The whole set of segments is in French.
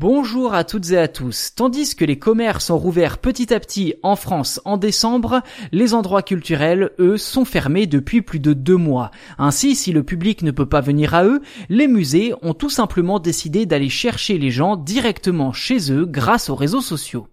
Bonjour à toutes et à tous. Tandis que les commerces ont rouvert petit à petit en France en décembre, les endroits culturels, eux, sont fermés depuis plus de deux mois. Ainsi, si le public ne peut pas venir à eux, les musées ont tout simplement décidé d'aller chercher les gens directement chez eux grâce aux réseaux sociaux.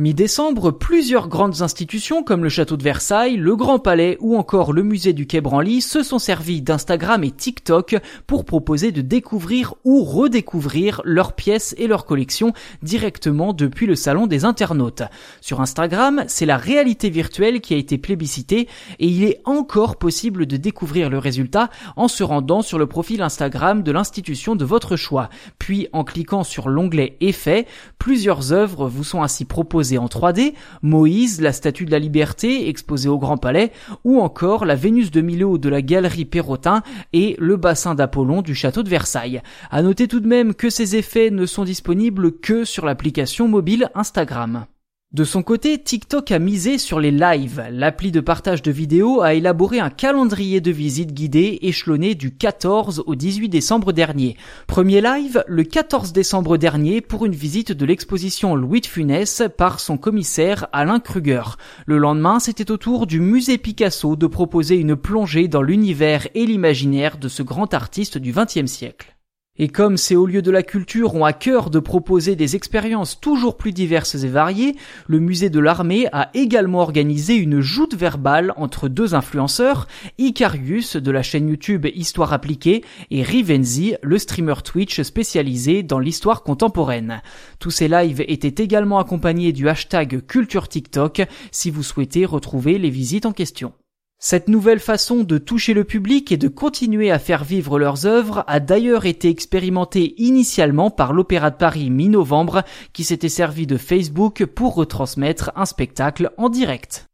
Mi-décembre, plusieurs grandes institutions comme le château de Versailles, le Grand Palais ou encore le musée du Quai Branly se sont servis d'Instagram et TikTok pour proposer de découvrir ou redécouvrir leurs pièces et leurs collections directement depuis le salon des internautes. Sur Instagram, c'est la réalité virtuelle qui a été plébiscitée et il est encore possible de découvrir le résultat en se rendant sur le profil Instagram de l'institution de votre choix. Puis en cliquant sur l'onglet Effets, plusieurs œuvres vous sont ainsi proposées en 3D, Moïse, la statue de la liberté exposée au Grand Palais, ou encore la Vénus de Milo de la galerie Perrotin et le bassin d'Apollon du château de Versailles. À noter tout de même que ces effets ne sont disponibles que sur l'application mobile Instagram. De son côté, TikTok a misé sur les lives. L'appli de partage de vidéos a élaboré un calendrier de visites guidées échelonné du 14 au 18 décembre dernier. Premier live le 14 décembre dernier pour une visite de l'exposition Louis de Funès par son commissaire Alain Kruger. Le lendemain, c'était au tour du musée Picasso de proposer une plongée dans l'univers et l'imaginaire de ce grand artiste du XXe siècle. Et comme ces hauts lieux de la culture ont à cœur de proposer des expériences toujours plus diverses et variées, le musée de l'armée a également organisé une joute verbale entre deux influenceurs, Icarius de la chaîne YouTube Histoire appliquée et Rivenzi, le streamer Twitch spécialisé dans l'histoire contemporaine. Tous ces lives étaient également accompagnés du hashtag culture TikTok si vous souhaitez retrouver les visites en question. Cette nouvelle façon de toucher le public et de continuer à faire vivre leurs œuvres a d'ailleurs été expérimentée initialement par l'Opéra de Paris mi-novembre qui s'était servi de Facebook pour retransmettre un spectacle en direct.